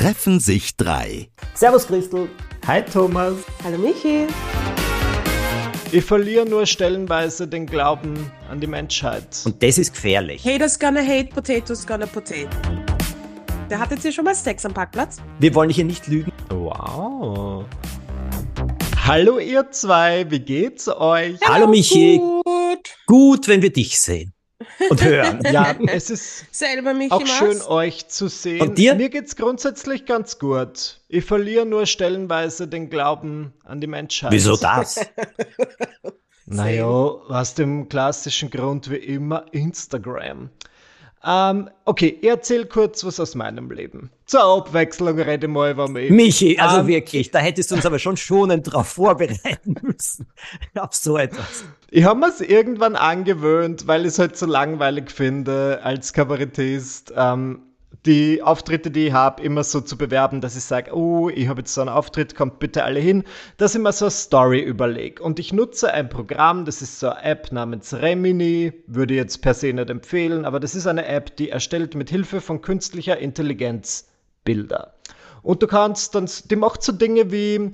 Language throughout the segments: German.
treffen sich drei. Servus Christel. Hi Thomas. Hallo Michi. Ich verliere nur stellenweise den Glauben an die Menschheit. Und das ist gefährlich. Haters gonna hate, potatoes gonna potato. Der hat jetzt hier schon mal Sex am Parkplatz. Wir wollen hier nicht lügen. Wow. Hallo ihr zwei, wie geht's euch? Hallo Michi. Gut. Gut, wenn wir dich sehen und hören. Ja, es ist auch schön euch zu sehen. Und dir? Mir geht's grundsätzlich ganz gut. Ich verliere nur stellenweise den Glauben an die Menschheit. Wieso das? Naja, aus dem klassischen Grund wie immer Instagram. Ähm, okay, ich erzähl kurz was aus meinem Leben. Zur Abwechslung rede mal über mich. Michi, also Ähm, wirklich, da hättest du uns aber schon schonend drauf vorbereiten müssen. Auf so etwas. Ich habe mir's irgendwann angewöhnt, weil ich es halt so langweilig finde, als Kabarettist, ähm, die Auftritte, die ich habe, immer so zu bewerben, dass ich sage, oh, ich habe jetzt so einen Auftritt, kommt bitte alle hin, dass ich mir so eine Story überlege. Und ich nutze ein Programm, das ist so eine App namens Remini, würde ich jetzt per se nicht empfehlen, aber das ist eine App, die erstellt mit Hilfe von künstlicher Intelligenz Bilder. Und du kannst dann, die macht so Dinge wie,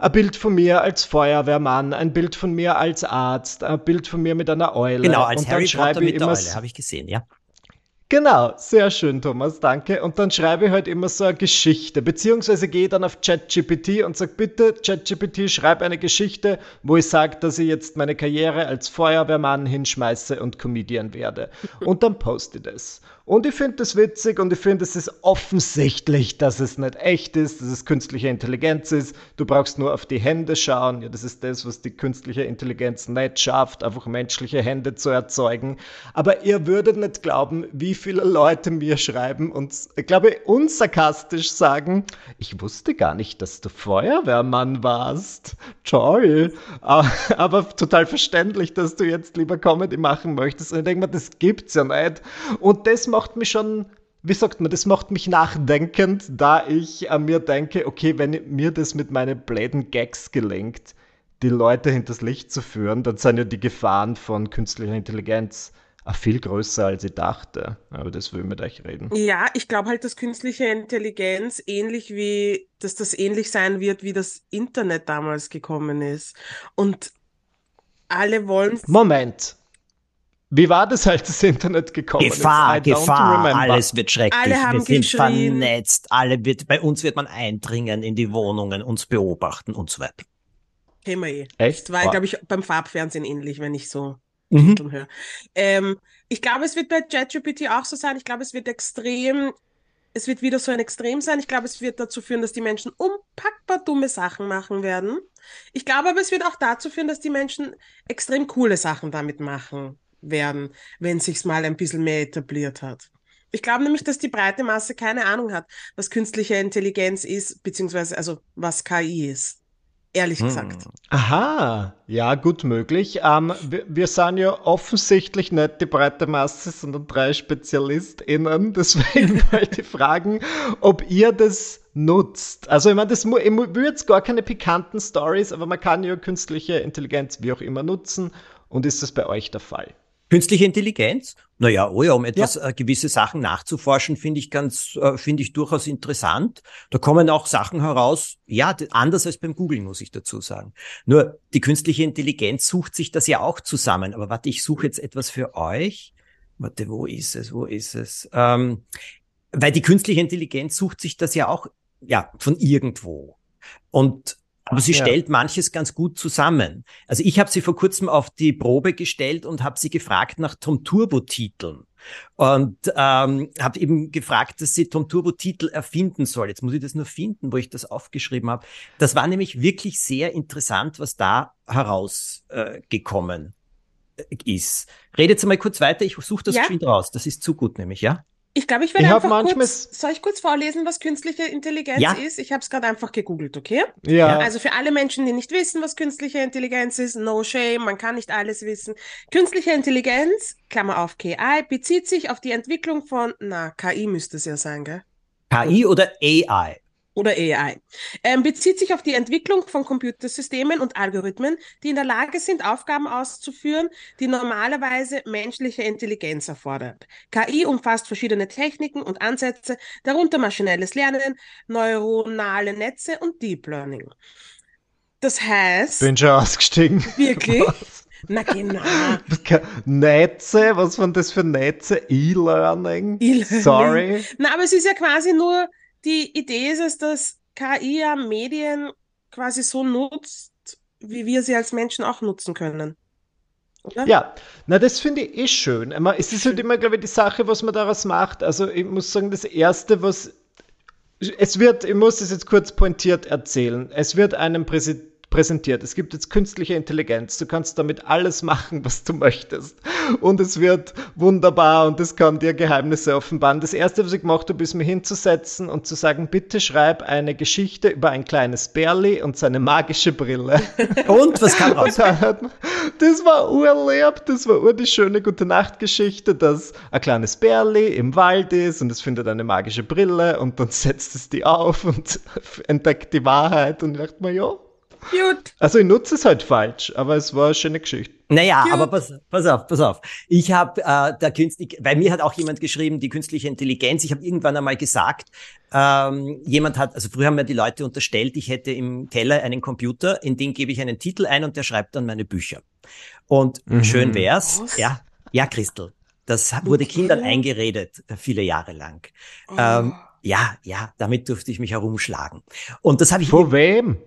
ein Bild von mir als Feuerwehrmann, ein Bild von mir als Arzt, ein Bild von mir mit einer Eule. Genau, als Harry Potter mit der Eule, habe ich gesehen, ja. Genau, sehr schön, Thomas, danke. Und dann schreibe ich halt immer so eine Geschichte, beziehungsweise gehe dann auf ChatGPT und sage, bitte, ChatGPT, schreib eine Geschichte, wo ich sage, dass ich jetzt meine Karriere als Feuerwehrmann hinschmeiße und Comedian werde. Und dann poste ich das. Und ich finde das witzig und ich finde, es ist offensichtlich, dass es nicht echt ist, dass es künstliche Intelligenz ist. Du brauchst nur auf die Hände schauen. Ja, das ist das, was die künstliche Intelligenz nicht schafft, einfach menschliche Hände zu erzeugen. Aber ihr würdet nicht glauben, wie viele Leute mir schreiben und, ich glaube, unsarkastisch sagen, ich wusste gar nicht, dass du Feuerwehrmann warst. Toll. Aber, aber total verständlich, dass du jetzt lieber Comedy machen möchtest. Und ich denke mir, das gibt's ja nicht. Und das macht mich schon, wie sagt man, das macht mich nachdenkend, da ich an mir denke, okay, wenn mir das mit meinen bläden Gags gelingt, die Leute hinters Licht zu führen, dann sind ja die Gefahren von künstlicher Intelligenz viel größer, als ich dachte. Aber das will ich mit euch reden. Ja, ich glaube halt, dass künstliche Intelligenz ähnlich wie, dass das ähnlich sein wird, wie das Internet damals gekommen ist. Und alle wollen Moment. Wie war das, als das Internet gekommen Gefahr, ist? Gefahr, alles wird schrecklich. Alle haben wir sind geschrien. vernetzt, alle wird, bei uns wird man eindringen in die Wohnungen, uns beobachten und so weiter. Wir eh. Echt? Das war, glaube ich, beim Farbfernsehen ähnlich, wenn ich so Mhm. Höre. Ähm, ich glaube, es wird bei ChatGPT auch so sein. Ich glaube, es wird extrem, es wird wieder so ein Extrem sein. Ich glaube, es wird dazu führen, dass die Menschen unpackbar dumme Sachen machen werden. Ich glaube aber, es wird auch dazu führen, dass die Menschen extrem coole Sachen damit machen werden, wenn sich's mal ein bisschen mehr etabliert hat. Ich glaube nämlich, dass die breite Masse keine Ahnung hat, was künstliche Intelligenz ist, beziehungsweise also was KI ist. Ehrlich Hm. gesagt. Aha, ja, gut möglich. Ähm, wir, wir sind ja offensichtlich nicht die breite Masse, sondern drei SpezialistInnen. Deswegen wollte ich fragen, ob ihr das nutzt. Also, ich meine, das ich will jetzt gar keine pikanten Stories, aber man kann ja künstliche Intelligenz wie auch immer nutzen. Und ist das bei euch der Fall? Künstliche Intelligenz? Naja, oh ja, um etwas äh, gewisse Sachen nachzuforschen, finde ich ganz, äh, finde ich durchaus interessant. Da kommen auch Sachen heraus, ja, anders als beim Googlen, muss ich dazu sagen. Nur die künstliche Intelligenz sucht sich das ja auch zusammen. Aber warte, ich suche jetzt etwas für euch. Warte, wo ist es? Wo ist es? Ähm, weil die künstliche Intelligenz sucht sich das ja auch, ja, von irgendwo. Und aber sie Ja. stellt manches ganz gut zusammen. Also ich habe sie vor kurzem auf die Probe gestellt und habe sie gefragt nach Tom Turbo-Titeln. Und ähm, habe eben gefragt, dass sie Tom Turbo-Titel erfinden soll. Jetzt muss ich das nur finden, wo ich das aufgeschrieben habe. Das war nämlich wirklich sehr interessant, was da herausgekommen äh, gekommen ist. Redet mal kurz weiter, ich suche das Ja. geschwind raus. Das ist zu gut nämlich, ja? Ich glaube, ich werde Ich einfach manchmal kurz, soll ich kurz vorlesen, was künstliche Intelligenz Ja. ist? Ich habe es gerade einfach gegoogelt, okay? Ja, Also für alle Menschen, die nicht wissen, was künstliche Intelligenz ist, no shame, man kann nicht alles wissen. Künstliche Intelligenz, Klammer auf KI, bezieht sich auf die Entwicklung von, na, KI müsste es ja sein, gell? KI oder AI? Oder AI, ähm, bezieht sich auf die Entwicklung von Computersystemen und Algorithmen, die in der Lage sind, Aufgaben auszuführen, die normalerweise menschliche Intelligenz erfordert. KI umfasst verschiedene Techniken und Ansätze, darunter maschinelles Lernen, neuronale Netze und Deep Learning. Das heißt. Bin schon ausgestiegen. Wirklich? Was? Na genau. Netze, was waren das für Netze? E-Learning? E Sorry. Na, aber es ist ja quasi nur die Idee ist es, dass KI ja Medien quasi so nutzt, wie wir sie als Menschen auch nutzen können. Oder? Ja, na, das finde ich eh schön. Es ist halt immer, glaube ich, die Sache, was man daraus macht. Also, ich muss sagen, das Erste, was. Es wird, ich muss es jetzt kurz pointiert erzählen. Es wird einem Präsident präsentiert. Es gibt jetzt künstliche Intelligenz. Du kannst damit alles machen, was du möchtest. Und es wird wunderbar und es kann dir Geheimnisse offenbaren. Das erste, was ich gemacht habe, ist mir hinzusetzen und zu sagen, bitte schreib eine Geschichte über ein kleines Bärli und seine magische Brille. Und was kam raus? das war urlieb, das war ur die schöne gute Nacht-Geschichte, dass ein kleines Bärli im Wald ist und es findet eine magische Brille und dann setzt es die auf und entdeckt die Wahrheit und dachte mir, ja, Gut. Also ich nutze es halt falsch, aber es war eine schöne Geschichte. Naja, Cute. aber pass, pass auf, pass auf. Ich habe äh, der künstliche, bei mir hat auch jemand geschrieben, die künstliche Intelligenz. Ich habe irgendwann einmal gesagt, ähm, jemand hat, also früher haben mir die Leute unterstellt, ich hätte im Keller einen Computer, in den gebe ich einen Titel ein und der schreibt dann meine Bücher. Und mhm. schön wär's, Was? ja, ja, Christel. Das wurde okay. Kindern eingeredet, äh, viele Jahre lang. Oh. Ähm, ja, ja, damit durfte ich mich herumschlagen. Und das habe ich. Vor wem?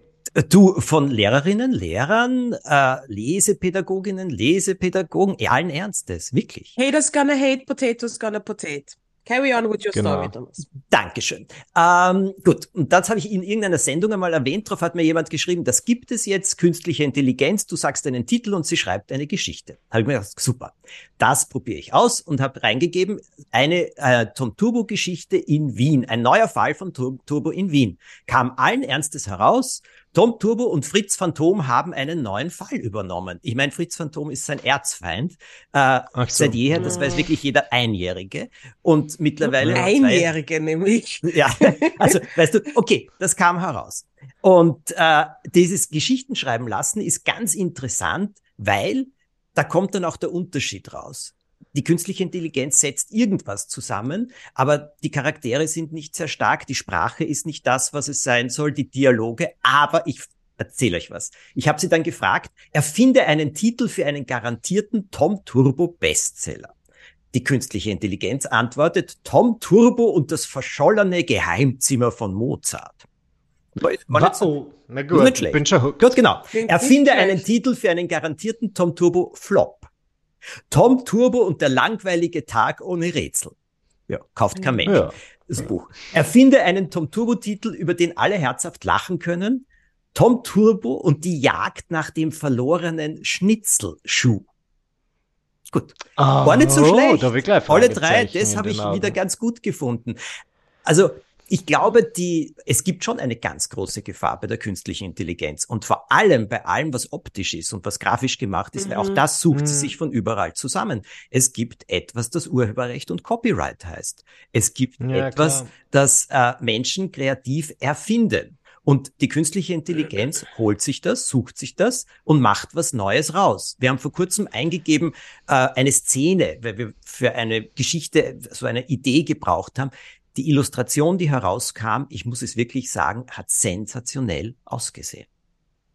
Du, von Lehrerinnen, Lehrern, äh, Lesepädagoginnen, Lesepädagogen, allen Ernstes, wirklich. Haters gonna hate, potatoes gonna potato. Carry on with your genau. story, Thomas. Dankeschön. Ähm, gut, und das habe ich in irgendeiner Sendung einmal erwähnt. Darauf hat mir jemand geschrieben, das gibt es jetzt, künstliche Intelligenz. Du sagst einen Titel und sie schreibt eine Geschichte. Habe ich mir gedacht, super. Das probiere ich aus und habe reingegeben, eine äh, Tom Turbo-Geschichte in Wien. Ein neuer Fall von Tom Turbo in Wien. Kam allen Ernstes heraus Tom Turbo und Fritz Phantom haben einen neuen Fall übernommen. Ich meine, Fritz Phantom ist sein Erzfeind. Äh, so. Seit jeher, das weiß wirklich jeder Einjährige. Und mittlerweile. Einjährige nämlich. Ja, also weißt du, okay, das kam heraus. Und äh, dieses Geschichtenschreiben lassen ist ganz interessant, weil da kommt dann auch der Unterschied raus die künstliche Intelligenz setzt irgendwas zusammen, aber die Charaktere sind nicht sehr stark, die Sprache ist nicht das, was es sein soll, die Dialoge, aber ich erzähle euch was. Ich habe sie dann gefragt, erfinde einen Titel für einen garantierten Tom Turbo Bestseller. Die künstliche Intelligenz antwortet Tom Turbo und das verschollene Geheimzimmer von Mozart. Wow. Na gut, nicht schlecht. bin schon hooked. Gut, genau. Erfinde einen Titel für einen garantierten Tom Turbo Flop. Tom Turbo und der langweilige Tag ohne Rätsel. Ja, kauft kein Mensch. Ja. Das Buch. Erfinde einen Tom Turbo-Titel, über den alle herzhaft lachen können. Tom Turbo und die Jagd nach dem verlorenen Schnitzelschuh. Gut. Oh, War nicht so schlecht. Alle drei, das habe ich wieder ganz gut gefunden. Also ich glaube, die, es gibt schon eine ganz große Gefahr bei der künstlichen Intelligenz und vor allem bei allem, was optisch ist und was grafisch gemacht ist, mhm. weil auch mhm. das sucht mhm. sie sich von überall zusammen. Es gibt etwas, das Urheberrecht und Copyright heißt. Es gibt ja, etwas, klar. das äh, Menschen kreativ erfinden. Und die künstliche Intelligenz holt sich das, sucht sich das und macht was Neues raus. Wir haben vor kurzem eingegeben äh, eine Szene, weil wir für eine Geschichte so eine Idee gebraucht haben. Die Illustration, die herauskam, ich muss es wirklich sagen, hat sensationell ausgesehen.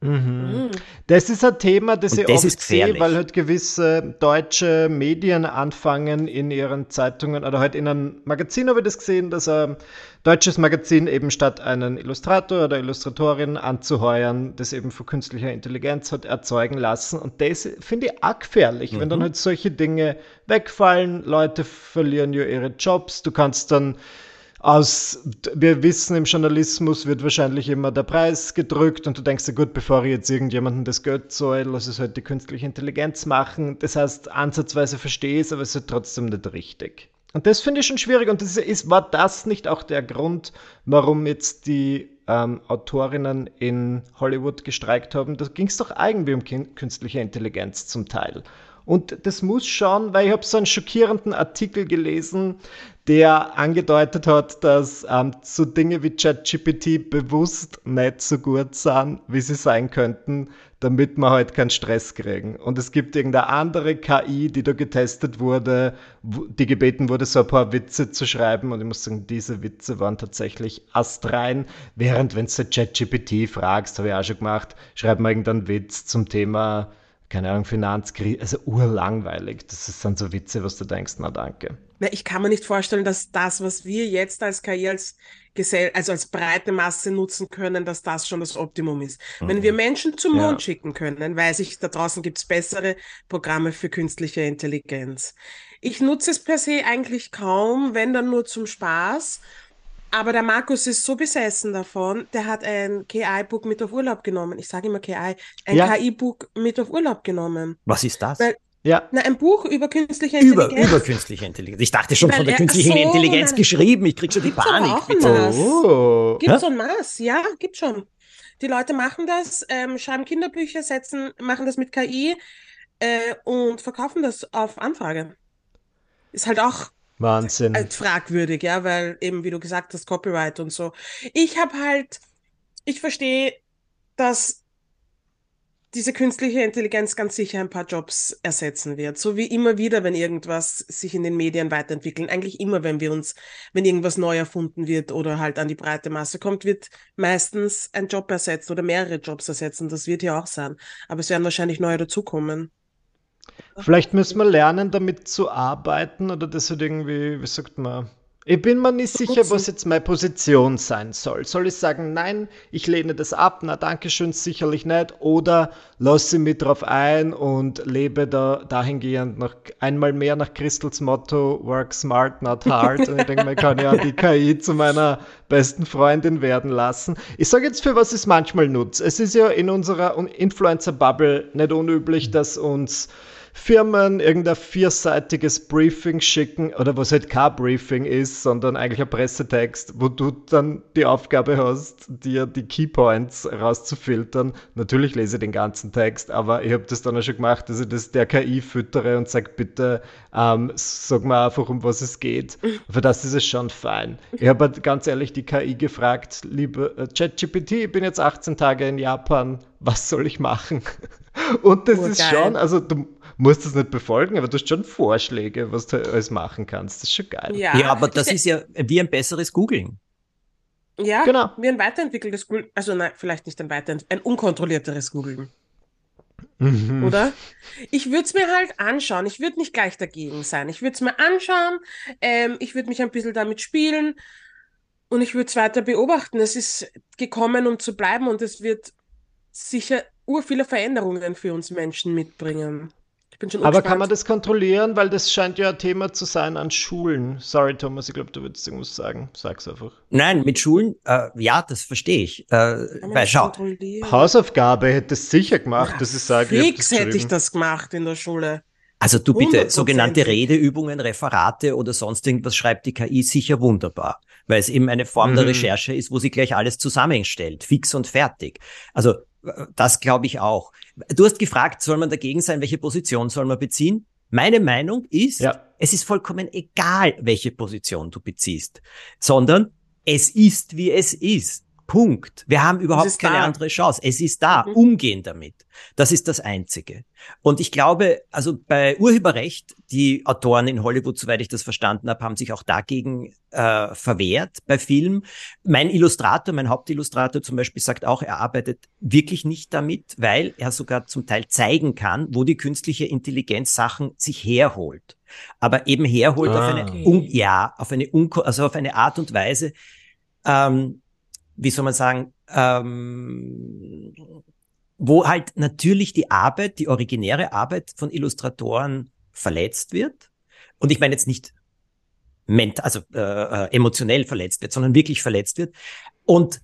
Mhm. mhm. Das ist ein Thema, das Und ich das oft sehe, weil halt gewisse deutsche Medien anfangen in ihren Zeitungen oder halt in einem Magazin habe ich das gesehen, dass ein deutsches Magazin eben statt einen Illustrator oder Illustratorin anzuheuern, das eben von künstlicher Intelligenz hat erzeugen lassen. Und das finde ich auch gefährlich, mhm. wenn dann mhm. halt solche Dinge wegfallen, Leute verlieren ja ihre Jobs, du kannst dann aus, wir wissen, im Journalismus wird wahrscheinlich immer der Preis gedrückt und du denkst dir, gut, bevor ich jetzt irgendjemanden das Geld soll, lass es halt die künstliche Intelligenz machen. Das heißt, ansatzweise verstehe ich es, aber es ist trotzdem nicht richtig. Und das finde ich schon schwierig und das ist, war das nicht auch der Grund, warum jetzt die ähm, Autorinnen in Hollywood gestreikt haben? Da ging es doch irgendwie um künstliche Intelligenz zum Teil. Und das muss schon, weil ich habe so einen schockierenden Artikel gelesen, der angedeutet hat, dass ähm, so Dinge wie ChatGPT bewusst nicht so gut sind, wie sie sein könnten, damit wir halt keinen Stress kriegen. Und es gibt irgendeine andere KI, die da getestet wurde, die gebeten wurde, so ein paar Witze zu schreiben. Und ich muss sagen, diese Witze waren tatsächlich astrein. Während, wenn du ChatGPT fragst, habe ich auch schon gemacht, schreib mal irgendeinen Witz zum Thema, keine Ahnung, Finanzkrise, also urlangweilig. Das sind so Witze, was du denkst, na danke. Ich kann mir nicht vorstellen, dass das, was wir jetzt als KI, als Gesell also als breite Masse nutzen können, dass das schon das Optimum ist. Mhm. Wenn wir Menschen zum Mond ja. schicken können, weiß ich, da draußen gibt es bessere Programme für künstliche Intelligenz. Ich nutze es per se eigentlich kaum, wenn dann nur zum Spaß. Aber der Markus ist so besessen davon, der hat ein KI-Book mit auf Urlaub genommen. Ich sage immer KI, ein ja. KI-Book mit auf Urlaub genommen. Was ist das? Weil ja. Na, ein Buch über künstliche Intelligenz. Über, über künstliche Intelligenz. Ich dachte schon Weil von der künstlichen so, Intelligenz nein, geschrieben. Ich krieg schon die Panik. Auch ein Maß. Oh. Gibt so ein Maß, ja, gibt schon. Die Leute machen das, ähm, schreiben Kinderbücher, setzen, machen das mit KI äh, und verkaufen das auf Anfrage. Ist halt auch Wahnsinn. Halt fragwürdig, ja, weil eben, wie du gesagt hast, Copyright und so. Ich habe halt, ich verstehe, dass diese künstliche Intelligenz ganz sicher ein paar Jobs ersetzen wird. So wie immer wieder, wenn irgendwas sich in den Medien weiterentwickelt. Eigentlich immer, wenn wir uns, wenn irgendwas neu erfunden wird oder halt an die breite Masse kommt, wird meistens ein Job ersetzt oder mehrere Jobs ersetzen. Das wird ja auch sein. Aber es werden wahrscheinlich neue dazukommen. Vielleicht müssen wir lernen, damit zu arbeiten oder das halt irgendwie, wie sagt man, ich bin mir nicht sicher, was jetzt meine Position sein soll. Soll ich sagen, nein, ich lehne das ab, na danke schön, sicherlich nicht, oder lasse mich drauf ein und lebe da dahingehend noch einmal mehr nach Christels Motto, work smart, not hard. und ich denke, man kann ja die KI zu meiner besten Freundin werden lassen. Ich sage jetzt, für was ich es manchmal nutze. Es ist ja in unserer Influencer-Bubble nicht unüblich, dass uns Firmen irgendein vierseitiges Briefing schicken oder was halt kein Briefing ist, sondern eigentlich ein Pressetext, wo du dann die Aufgabe hast, dir die Keypoints rauszufiltern. Natürlich lese ich den ganzen Text, aber ich habe das dann auch schon gemacht, dass ich das der KI füttere und sage, bitte ähm, sag mal einfach, um was es geht. Für das ist es schon fein. Ich habe halt ganz ehrlich die KI gefragt, liebe äh, ChatGPT, ich bin jetzt 18 Tage in Japan, was soll ich machen? Und das oh, ist geil. schon, also du musst das nicht befolgen, aber du hast schon Vorschläge, was du alles machen kannst. Das ist schon geil. Ja, ja aber das ist ja wie ein besseres Googling. Ja, genau. wie ein weiterentwickeltes Google, also nein, vielleicht nicht ein weiterentwickeltes, ein unkontrollierteres Googlen. Mhm. Oder? Ich würde es mir halt anschauen. Ich würde nicht gleich dagegen sein. Ich würde es mir anschauen. Ähm, ich würde mich ein bisschen damit spielen. Und ich würde es weiter beobachten. Es ist gekommen, um zu bleiben. Und es wird sicher ur viele Veränderungen für uns Menschen mitbringen. Aber kann man das kontrollieren? Weil das scheint ja ein Thema zu sein an Schulen. Sorry, Thomas, ich glaube, du würdest irgendwas sagen. Sag's einfach. Nein, mit Schulen, äh, ja, das verstehe ich. Äh, weil schau. Hausaufgabe hätte es sicher gemacht, ja, dass ich sage, Fix hätte ich das gemacht in der Schule. Also du bitte, sogenannte Redeübungen, Referate oder sonst irgendwas schreibt die KI sicher wunderbar, weil es eben eine Form mhm. der Recherche ist, wo sie gleich alles zusammenstellt, fix und fertig. Also das glaube ich auch. Du hast gefragt, soll man dagegen sein, welche Position soll man beziehen? Meine Meinung ist, ja. es ist vollkommen egal, welche Position du beziehst, sondern es ist, wie es ist. Punkt. Wir haben überhaupt keine da. andere Chance. Es ist da. Mhm. Umgehen damit. Das ist das Einzige. Und ich glaube, also bei Urheberrecht, die Autoren in Hollywood, soweit ich das verstanden habe, haben sich auch dagegen äh, verwehrt bei Filmen. Mein Illustrator, mein Hauptillustrator zum Beispiel sagt auch, er arbeitet wirklich nicht damit, weil er sogar zum Teil zeigen kann, wo die künstliche Intelligenz Sachen sich herholt. Aber eben herholt ah. auf eine, okay. un, ja, auf eine, also auf eine Art und Weise, ähm, wie soll man sagen, ähm, wo halt natürlich die Arbeit, die originäre Arbeit von Illustratoren verletzt wird. Und ich meine jetzt nicht mental, also äh, äh, emotionell verletzt wird, sondern wirklich verletzt wird. Und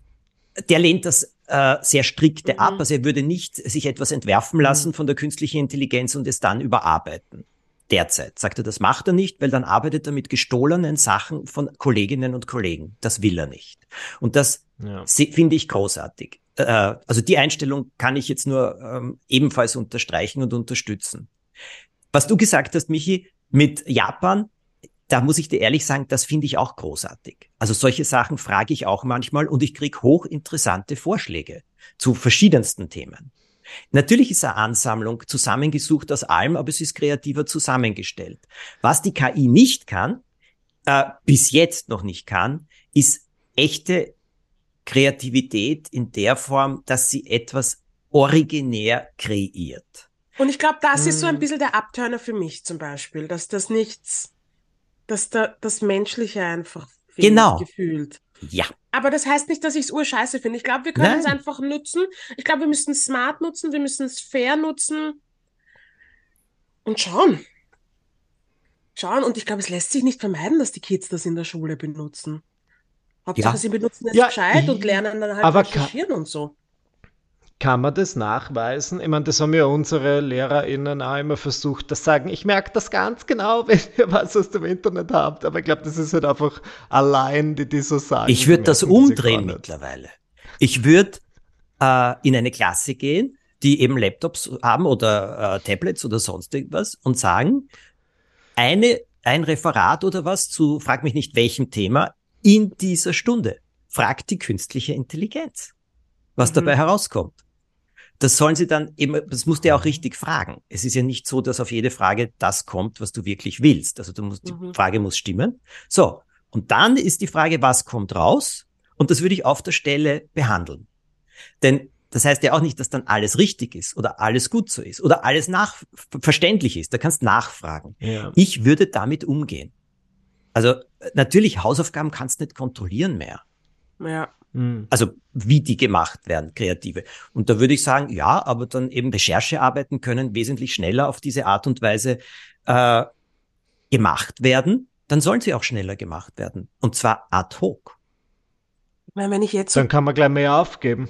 der lehnt das äh, sehr strikte mhm. ab. Also er würde nicht sich etwas entwerfen lassen mhm. von der künstlichen Intelligenz und es dann überarbeiten. Derzeit sagt er, das macht er nicht, weil dann arbeitet er mit gestohlenen Sachen von Kolleginnen und Kollegen. Das will er nicht. Und das ja. finde ich großartig. Äh, also die Einstellung kann ich jetzt nur ähm, ebenfalls unterstreichen und unterstützen. Was du gesagt hast, Michi, mit Japan, da muss ich dir ehrlich sagen, das finde ich auch großartig. Also solche Sachen frage ich auch manchmal und ich kriege hochinteressante Vorschläge zu verschiedensten Themen. Natürlich ist eine Ansammlung zusammengesucht aus allem, aber es ist kreativer zusammengestellt. Was die KI nicht kann, äh, bis jetzt noch nicht kann, ist echte Kreativität in der Form, dass sie etwas originär kreiert. Und ich glaube, das ist so ein hm. bisschen der Abturner für mich zum Beispiel, dass das nichts, dass da das Menschliche einfach genau. gefühlt. Ja. Aber das heißt nicht, dass ich es urscheiße finde. Ich glaube, wir können es einfach nutzen. Ich glaube, wir müssen es smart nutzen, wir müssen es fair nutzen und schauen. Schauen. Und ich glaube, es lässt sich nicht vermeiden, dass die Kids das in der Schule benutzen. Hauptsache, ja. sie benutzen es ja, gescheit und lernen dann halt recherchieren und so. Kann man das nachweisen? Ich meine, das haben ja unsere LehrerInnen auch immer versucht, das sagen, ich merke das ganz genau, wenn ihr was aus dem Internet habt. Aber ich glaube, das ist halt einfach allein, die, die so sagen. Ich würde das umdrehen mittlerweile. Ich würde äh, in eine Klasse gehen, die eben Laptops haben oder äh, Tablets oder sonst irgendwas und sagen, eine, ein Referat oder was zu, frag mich nicht welchem Thema, in dieser Stunde. Fragt die künstliche Intelligenz, was mhm. dabei herauskommt. Das sollen sie dann eben, das musst du ja auch richtig fragen. Es ist ja nicht so, dass auf jede Frage das kommt, was du wirklich willst. Also du musst, mhm. die Frage muss stimmen. So. Und dann ist die Frage, was kommt raus? Und das würde ich auf der Stelle behandeln. Denn das heißt ja auch nicht, dass dann alles richtig ist oder alles gut so ist oder alles nach verständlich ist. Da kannst nachfragen. Ja. Ich würde damit umgehen. Also natürlich Hausaufgaben kannst du nicht kontrollieren mehr. Ja. Hm. Also wie die gemacht werden, kreative. Und da würde ich sagen, ja, aber dann eben Recherchearbeiten können wesentlich schneller auf diese Art und Weise äh, gemacht werden. Dann sollen sie auch schneller gemacht werden. Und zwar ad hoc. Ich meine, wenn ich jetzt. Dann kann man gleich mehr aufgeben.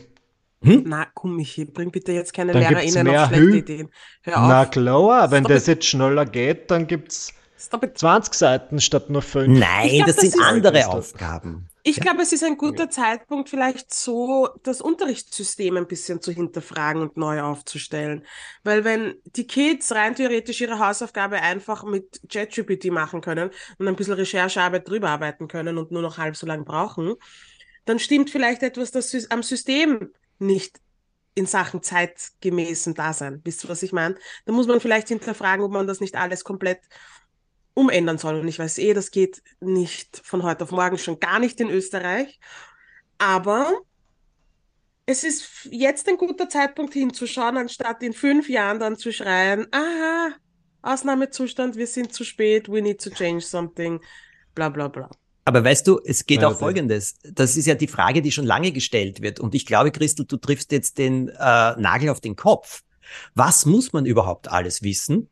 Hm? Na, komm, Michi, bring bitte jetzt keine dann LehrerInnen auf schlechte Hü Ideen. Hör auf. Na klar, wenn das jetzt schneller geht, dann gibt's 20 Seiten statt nur 5. Nein, glaub, das, das, sind andere Aufgaben. Ich ja. glaube, es ist ein guter Zeitpunkt, vielleicht so das Unterrichtssystem ein bisschen zu hinterfragen und neu aufzustellen. Weil wenn die Kids rein theoretisch ihre Hausaufgabe einfach mit ChatGPT machen können und ein bisschen Recherchearbeit drüber arbeiten können und nur noch halb so lang brauchen, dann stimmt vielleicht etwas das am System nicht in Sachen zeitgemäßen Dasein. Wisst ihr, was ich meine? Da muss man vielleicht hinterfragen, ob man das nicht alles komplett umändern soll. Und ich weiß eh, das geht nicht von heute auf morgen, schon gar nicht in Österreich. Aber es ist jetzt ein guter Zeitpunkt hinzuschauen, anstatt in fünf Jahren dann zu schreien, aha, Ausnahmezustand, wir sind zu spät, we need to change something, bla bla bla. Aber weißt du, es geht ja, auch Folgendes. Das ist ja die Frage, die schon lange gestellt wird. Und ich glaube, Christel, du triffst jetzt den äh, Nagel auf den Kopf. Was muss man überhaupt alles wissen?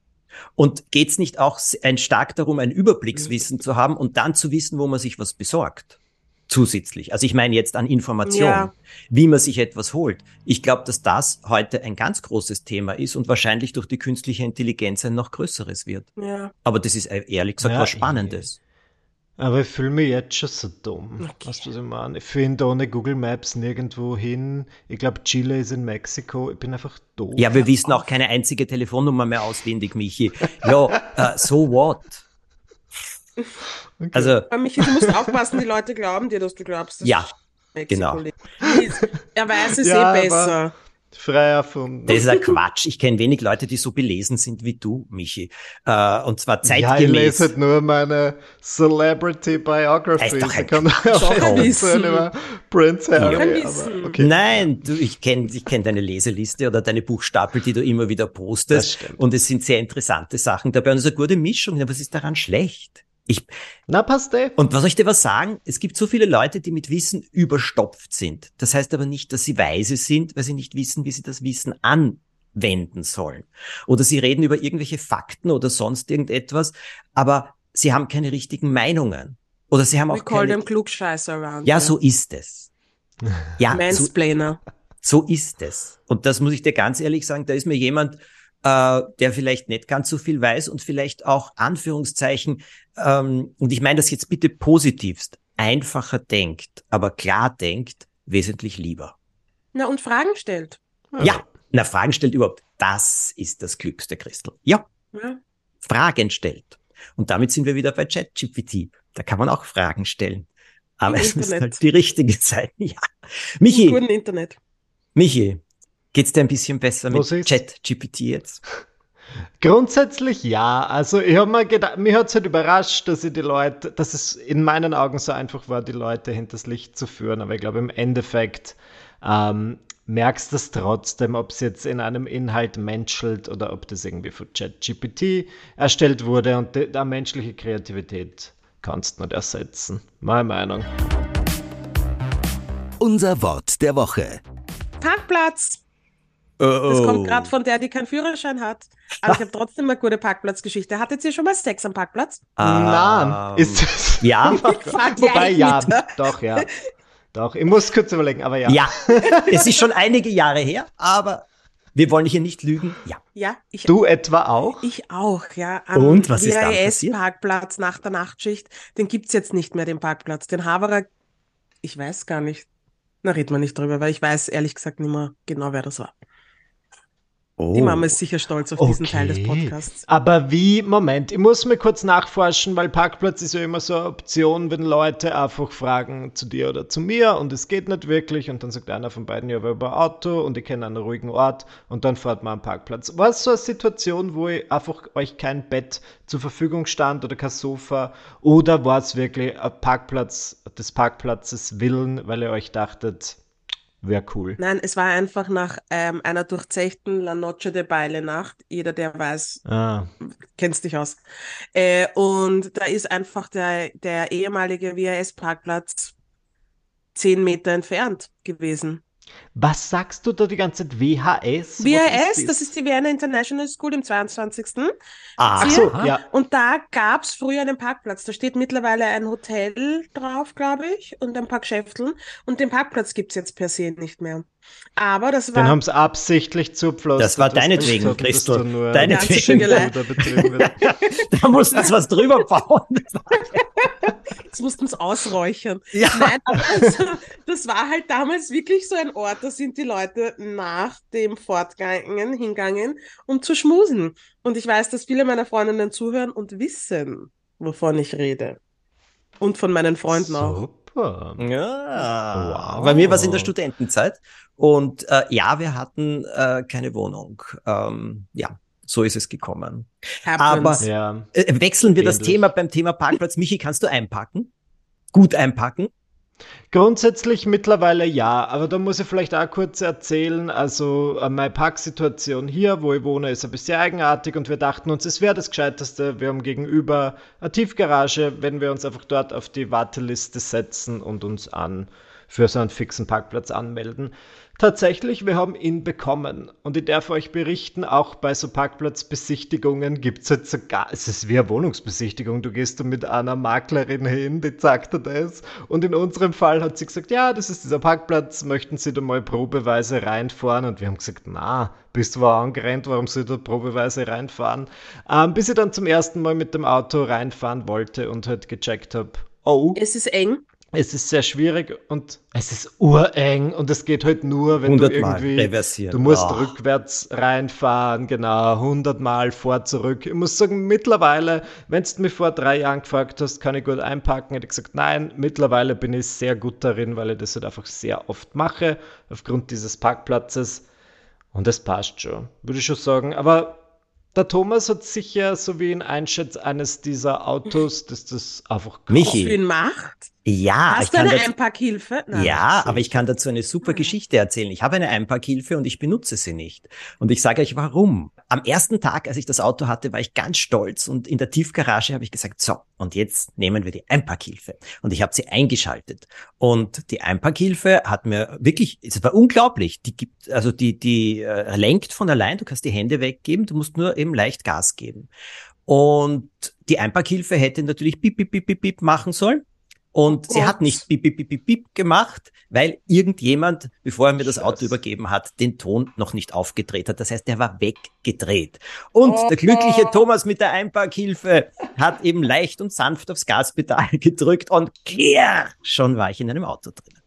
Und geht es nicht auch ein stark darum, ein Überblickswissen zu haben und dann zu wissen, wo man sich was besorgt? Zusätzlich. Also ich meine jetzt an Informationen, ja. wie man sich etwas holt. Ich glaube, dass das heute ein ganz großes Thema ist und wahrscheinlich durch die künstliche Intelligenz ein noch größeres wird. Ja. Aber das ist äh, ehrlich gesagt ja, was Spannendes. Aber ich fühle mich jetzt schon so dumm. Okay. Weißt du, was ich meine? Ich finde ohne Google Maps nirgendwo hin. Ich glaube, Chile ist in Mexiko. Ich bin einfach doof. Ja, wir wissen auch keine einzige Telefonnummer mehr auswendig, Michi. Ja, uh, so what? Okay. Also, Aber Michi, du musst aufpassen, die Leute glauben dir, dass du glaubst. Dass ja, Mexiko genau. Er weiß es ja, eh besser. Frei erfunden. Das ist ein Quatsch. Ich kenne wenig Leute, die so belesen sind wie du, Michi. Äh, und zwar zeitgemäß. Ja, ich lese halt nur meine Celebrity Biographies. Ist doch ein ich kann auch über Prince Harry. Aber, okay. Nein, du, ich kenne ich kenn deine Leseliste oder deine Buchstapel, die du immer wieder postest. Und es sind sehr interessante Sachen dabei. Und es ist eine gute Mischung. Aber was ist daran schlecht? Ich, Na, passt eh. Und was soll ich dir was sagen? Es gibt so viele Leute, die mit Wissen überstopft sind. Das heißt aber nicht, dass sie weise sind, weil sie nicht wissen, wie sie das Wissen anwenden sollen. Oder sie reden über irgendwelche Fakten oder sonst irgendetwas, aber sie haben keine richtigen Meinungen. Oder sie haben We auch call keine... them Klugscheißer around. Ja, so ist es. Ja, Mansplainer. So, so ist es. Und das muss ich dir ganz ehrlich sagen, da ist mir jemand äh, der vielleicht nicht ganz so viel weiß und vielleicht auch Anführungszeichen, ähm, und ich meine das jetzt bitte positivst, einfacher denkt, aber klar denkt, wesentlich lieber. Na, und Fragen stellt. Ja, ja na, Fragen stellt überhaupt. Das ist das Glückste, Christel. Ja. ja. Fragen stellt. Und damit sind wir wieder bei ChatGPT. Da kann man auch Fragen stellen. Aber Im es Internet. muss halt die richtige sein. Ja. Michi. Im guten Internet. Michi, geht's dir ein bisschen besser mit ChatGPT jetzt? Grundsätzlich ja. Also ich habe mir gedacht, mich hat es halt überrascht, dass ich die Leute, dass es in meinen Augen so einfach war, die Leute hinters Licht zu führen. Aber ich glaube, im Endeffekt ähm, merkst du es trotzdem, ob es jetzt in einem Inhalt menschelt oder ob das irgendwie von ChatGPT erstellt wurde und die, die menschliche Kreativität kannst du nicht ersetzen. Meine Meinung. Unser Wort der Woche. Parkplatz. Oh, oh. Das kommt gerade von der, die keinen Führerschein hat. Aber ich habe trotzdem eine gute Parkplatzgeschichte. Hattet ihr schon mal Sex am Parkplatz? Um, Nein. Ist das? Ja. Wobei, ja. Doch, ja. Doch. Ich muss kurz überlegen, aber ja. Ja. es ist schon einige Jahre her, aber wir wollen hier nicht lügen. Ja. Ja. Ich, du etwa auch? Ich auch, ja. Am Und was ist da passiert? Parkplatz nach der Nachtschicht. Den gibt's jetzt nicht mehr, den Parkplatz. Den Haverer, ich weiß gar nicht. Na, reden wir nicht drüber, weil ich weiß ehrlich gesagt nicht mehr genau, wer das war. Oh. Die Mama ist sicher stolz auf okay. diesen Teil des Podcasts. Aber wie, Moment, ich muss mir kurz nachforschen, weil Parkplatz ist ja immer so eine Option, wenn Leute einfach fragen zu dir oder zu mir und es geht nicht wirklich und dann sagt einer von beiden, ja, wir über Auto und ich kenne einen ruhigen Ort und dann fährt man am Parkplatz. War es so eine Situation, wo ich einfach euch kein Bett zur Verfügung stand oder kein Sofa oder war es wirklich ein Parkplatz des Parkplatzes Willen, weil ihr euch dachtet, Wäre cool. Nein, es war einfach nach ähm, einer durchzechten La Noche de Baile Nacht. Jeder, der weiß, ah. kennst dich aus. Äh, und da ist einfach der, der ehemalige WAS-Parkplatz zehn Meter entfernt gewesen. Was sagst du da die ganze Zeit? WHS? WHS, ist das? das? ist die Vienna International School im 22. Ach so, ja. Und da gab es früher einen Parkplatz. Da steht mittlerweile ein Hotel drauf, glaube ich, und ein paar Geschäfteln. Und den Parkplatz gibt es jetzt per se nicht mehr. Aber das war. Den haben sie absichtlich zupflastert. Das war deinetwegen, Christo. Deinetwegen. da mussten sie was drüber bauen. Jetzt mussten es ausräuchern. Ja. Nein, aber also, das war halt damals wirklich so ein Ort, da sind die Leute nach dem Fortgangen hingangen, um zu schmusen. Und ich weiß, dass viele meiner Freundinnen zuhören und wissen, wovon ich rede. Und von meinen Freunden Super. auch. Ja. Wow. Bei mir war es in der Studentenzeit. Und äh, ja, wir hatten äh, keine Wohnung. Ähm, ja, so ist es gekommen. Happens. Aber ja. äh, wechseln wir Ähnlich. das Thema beim Thema Parkplatz. Michi, kannst du einpacken? Gut einpacken? Grundsätzlich mittlerweile ja, aber da muss ich vielleicht auch kurz erzählen, also äh, meine Parksituation hier, wo ich wohne, ist ein bisschen eigenartig und wir dachten uns, es wäre das Gescheiteste, wir haben gegenüber eine Tiefgarage, wenn wir uns einfach dort auf die Warteliste setzen und uns an für so einen fixen Parkplatz anmelden. Tatsächlich, wir haben ihn bekommen. Und ich darf euch berichten, auch bei so Parkplatzbesichtigungen gibt es jetzt sogar, es ist wie eine Wohnungsbesichtigung. Du gehst da mit einer Maklerin hin, die sagt dir das. Und in unserem Fall hat sie gesagt, ja, das ist dieser Parkplatz, möchten Sie da mal probeweise reinfahren? Und wir haben gesagt, na, bist du angerannt, warum soll ich da probeweise reinfahren? Ähm, bis ich dann zum ersten Mal mit dem Auto reinfahren wollte und halt gecheckt habe, oh. Es ist eng es ist sehr schwierig und es ist ureng und es geht halt nur, wenn du irgendwie reversieren. du musst oh. rückwärts reinfahren, genau, hundertmal vor zurück. Ich muss sagen, mittlerweile, wenn du mich vor drei Jahren gefragt hast, kann ich gut einpacken, hätte ich gesagt, nein, mittlerweile bin ich sehr gut darin, weil ich das halt einfach sehr oft mache, aufgrund dieses Parkplatzes und das passt schon, würde ich schon sagen, aber der Thomas hat sicher, so wie ihn einschätzt, eines dieser Autos, das das einfach Michi. für ihn macht. Ja. Hast du eine Einpackhilfe? Nein, ja, aber ich kann dazu eine super Geschichte erzählen. Ich habe eine Einpackhilfe und ich benutze sie nicht. Und ich sage euch warum. Am ersten Tag, als ich das Auto hatte, war ich ganz stolz und in der Tiefgarage habe ich gesagt, so, und jetzt nehmen wir die Einpackhilfe. Und ich habe sie eingeschaltet. Und die Einpackhilfe hat mir wirklich, es war unglaublich. Die gibt, also die, die äh, lenkt von allein, du kannst die Hände weggeben, du musst nur eben leicht Gas geben. Und die Einpackhilfe hätte natürlich bip, bip, bip, bip, bip machen sollen. Und oh sie hat nicht bip, bip, bip, bip, bip gemacht, weil irgendjemand, bevor er mir das Auto übergeben hat, den Ton noch nicht aufgedreht hat. Das heißt, der war weggedreht. Und oh, der glückliche. Thomas mit der Einparkhilfe hat eben leicht und sanft aufs Gaspedal gedrückt und kehr, schon war ich in einem Auto drin.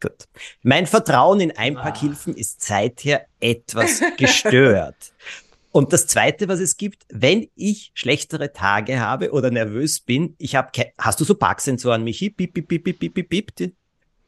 Gut. Mein Vertrauen in Einparkhilfen ist seither etwas gestört. Und das Zweite, was es gibt, wenn ich schlechtere Tage habe oder nervös bin, ich habe, hast du so Parksensoren, Michi? Piep, piep, piep, piep, piep, piep, piep. Die,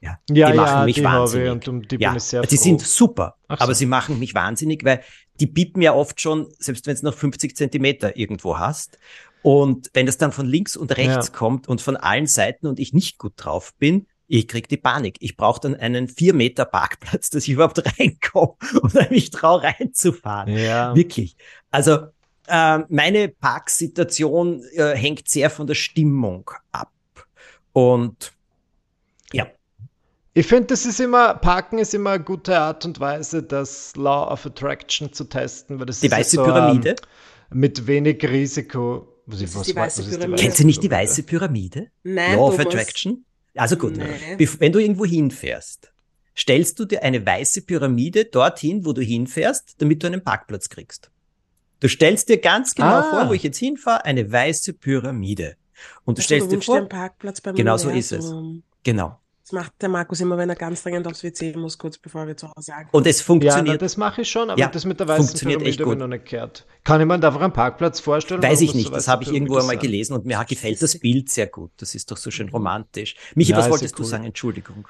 ja, ja, die machen ja, mich die wahnsinnig. habe ich und die ja, bin ich sehr die froh. sind super, so. aber sie machen mich wahnsinnig, weil die piepen ja oft schon, selbst wenn es noch 50 Zentimeter irgendwo hast. Und wenn das dann von links und rechts Ja. kommt und von allen Seiten und ich nicht gut drauf bin, ich krieg die Panik. Ich brauche dann einen vier Meter Parkplatz, dass ich überhaupt reinkomme oder mich trau reinzufahren. Ja. Wirklich. Also äh, meine Parksituation äh, hängt sehr von der Stimmung ab. Und ja, Ich finde, das ist immer, Parken ist immer eine gute Art und Weise, das Law of Attraction zu testen, weil das die ist weiße so, Pyramide. Ähm, mit wenig Risiko. Was, ist was die war- weiße was ist die Pyramide? Kennst du nicht die weiße Pyramide? Nein, Law of. Attraction? Also gut, Nee. bef- wenn du irgendwo hinfährst, stellst du dir eine weiße Pyramide dorthin, wo du hinfährst, damit du einen Parkplatz kriegst. Du stellst dir ganz genau Ah. vor, wo ich jetzt hinfahre, eine weiße Pyramide. Und du Also, stellst dir wünschst dir einen vor, Genau so ist es. Universum. genau. Das macht der Markus immer, wenn er ganz dringend aufs WC muss, kurz bevor wir zu Hause ankommen. Und es Ja, na, funktioniert. das mache ich schon, aber Ja, das mit der weißen funktioniert Pyramide echt gut. noch nicht gehört. Kann ich mir da einfach einen Parkplatz vorstellen? Weiß ich nicht, so das habe ich irgendwo einmal gelesen und mir gefällt das Bild sehr gut. Das ist doch so schön romantisch. Michi, Ja, was wolltest ja du cool. sagen? Entschuldigung.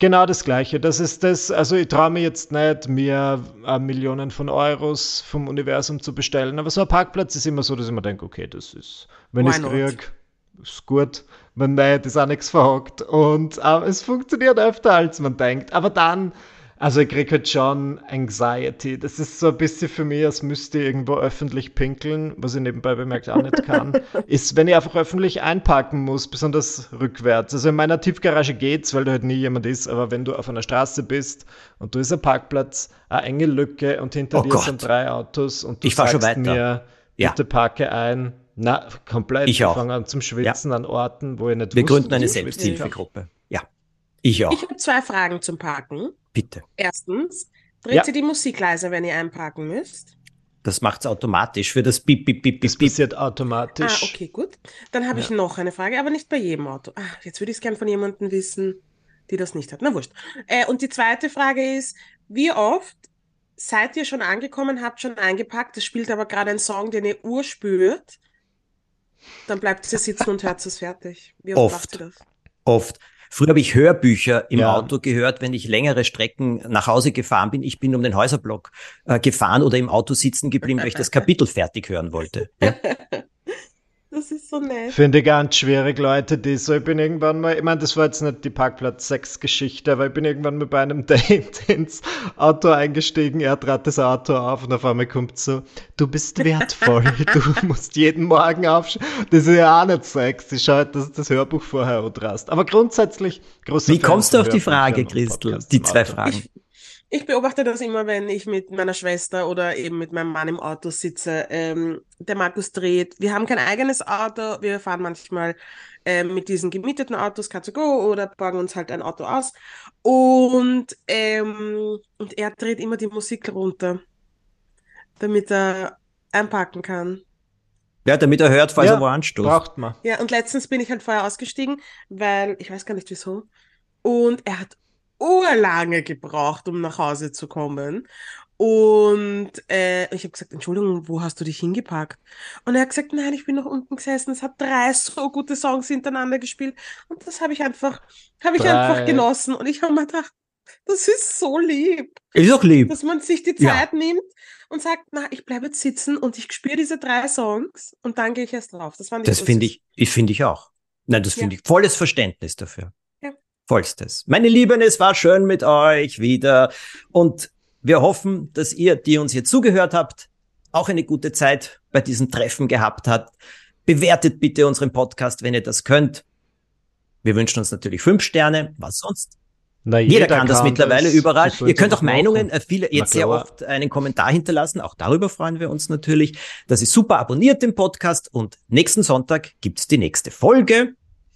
Genau das Gleiche. Das ist das, also ich traue mir jetzt nicht, mir äh, Millionen von Euros vom Universum zu bestellen, aber so ein Parkplatz ist immer so, dass ich mir denke, okay, das ist, wenn ich es kriege, ist gut. Wenn nicht, ist auch nichts verhockt. Und äh, es funktioniert öfter, als man denkt. Aber dann, also ich kriege halt schon Anxiety. Das ist so ein bisschen für mich, als müsste ich irgendwo öffentlich pinkeln, was ich nebenbei bemerkt auch nicht kann. ist, wenn ich einfach öffentlich einparken muss, besonders rückwärts. Also in meiner Tiefgarage geht's, weil da halt nie jemand ist, aber wenn du auf einer Straße bist und du ist ein Parkplatz, eine enge Lücke und hinter Oh dir Gott. sind drei Autos und du Ich sagst mir, Ja. bitte parke ein. Na, komplett. Ich auch. fange an zum Schwitzen an Orten, wo ich nicht Wir wusste, gründen eine. Selbsthilfegruppe. Ja. Ich auch. Ich habe zwei Fragen zum Parken. Bitte. Erstens, dreht Ja. ihr die Musik leiser, wenn ihr einparken müsst? Das macht's automatisch für das Bip, Bip, Bip, Das Bip, Bip. passiert automatisch. Ah, okay, gut. Dann habe ich noch eine Frage, aber nicht bei jedem Auto. Ah, jetzt würde ich es gern von jemandem wissen, die das nicht hat. Na wurscht. Äh, und die zweite Frage ist, wie oft seid ihr schon angekommen, habt schon eingepackt, es spielt aber gerade ein Song, den ihr urspürt, dann bleibt ihr sitzen und hört es fertig. Wie oft, Oft. macht ihr das? Oft. Früher habe ich Hörbücher im Ja. Auto gehört, wenn ich längere Strecken nach Hause gefahren bin. Ich bin um den Häuserblock äh, gefahren oder im Auto sitzen geblieben, weil ich das Kapitel fertig hören wollte. Ja? Das ist so nett. Finde ich ganz schwierig, Leute, die so, ich bin irgendwann mal, ich meine, das war jetzt nicht die Parkplatz-Sex-Geschichte, aber ich bin irgendwann mal bei einem Date ins Auto eingestiegen, er trat das Auto auf und auf einmal kommt so, du bist wertvoll, du musst jeden Morgen aufstehen. Das ist ja auch nicht Sex, ich schaue, dass du das Hörbuch vorher anrast. Aber grundsätzlich, Wie kommst du auf die Frage, und Christel? Die zwei Auto. Fragen. Ich beobachte das immer, wenn ich mit meiner Schwester oder eben mit meinem Mann im Auto sitze. Ähm, der Markus dreht. Wir haben kein eigenes Auto. Wir fahren manchmal ähm, mit diesen gemieteten Autos Car2Go oder borgen uns halt ein Auto aus. Und, ähm, und er dreht immer die Musik runter, damit er einparken kann. Ja, damit er hört, falls Ja, er wo anstoßt. Braucht man. Ja, und letztens bin ich halt vorher ausgestiegen, weil ich weiß gar nicht wieso. Und er hat urlange gebraucht, um nach Hause zu kommen. Und äh, ich habe gesagt, Entschuldigung, wo hast du dich hingeparkt? Und er hat gesagt, nein, ich bin noch unten gesessen. Es hat drei so gute Songs hintereinander gespielt. Und das habe ich einfach, habe ich Drei. einfach genossen. Und ich habe mir gedacht, das ist so lieb, Ist doch lieb. dass man sich die Ja. Zeit nimmt und sagt, na, ich bleibe jetzt sitzen und ich spüre diese drei Songs und dann gehe ich erst drauf. Das Das finde ich, ich finde ich auch. Nein, das Ja. finde ich volles Verständnis dafür. Vollstes. Meine Lieben, es war schön mit euch wieder und wir hoffen, dass ihr, die uns hier zugehört habt, auch eine gute Zeit bei diesem Treffen gehabt habt. Bewertet bitte unseren Podcast, wenn ihr das könnt. Wir wünschen uns natürlich fünf Sterne. Was sonst? Na, Jeder, kann das mittlerweile das. überall. Das Ihr könnt auch Meinungen, machen. äh, viele jetzt sehr oft einen Kommentar hinterlassen. Auch darüber freuen wir uns natürlich. Das ist super. Abonniert den Podcast und nächsten Sonntag gibt's die nächste Folge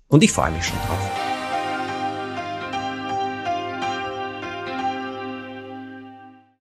und ich freue mich schon drauf.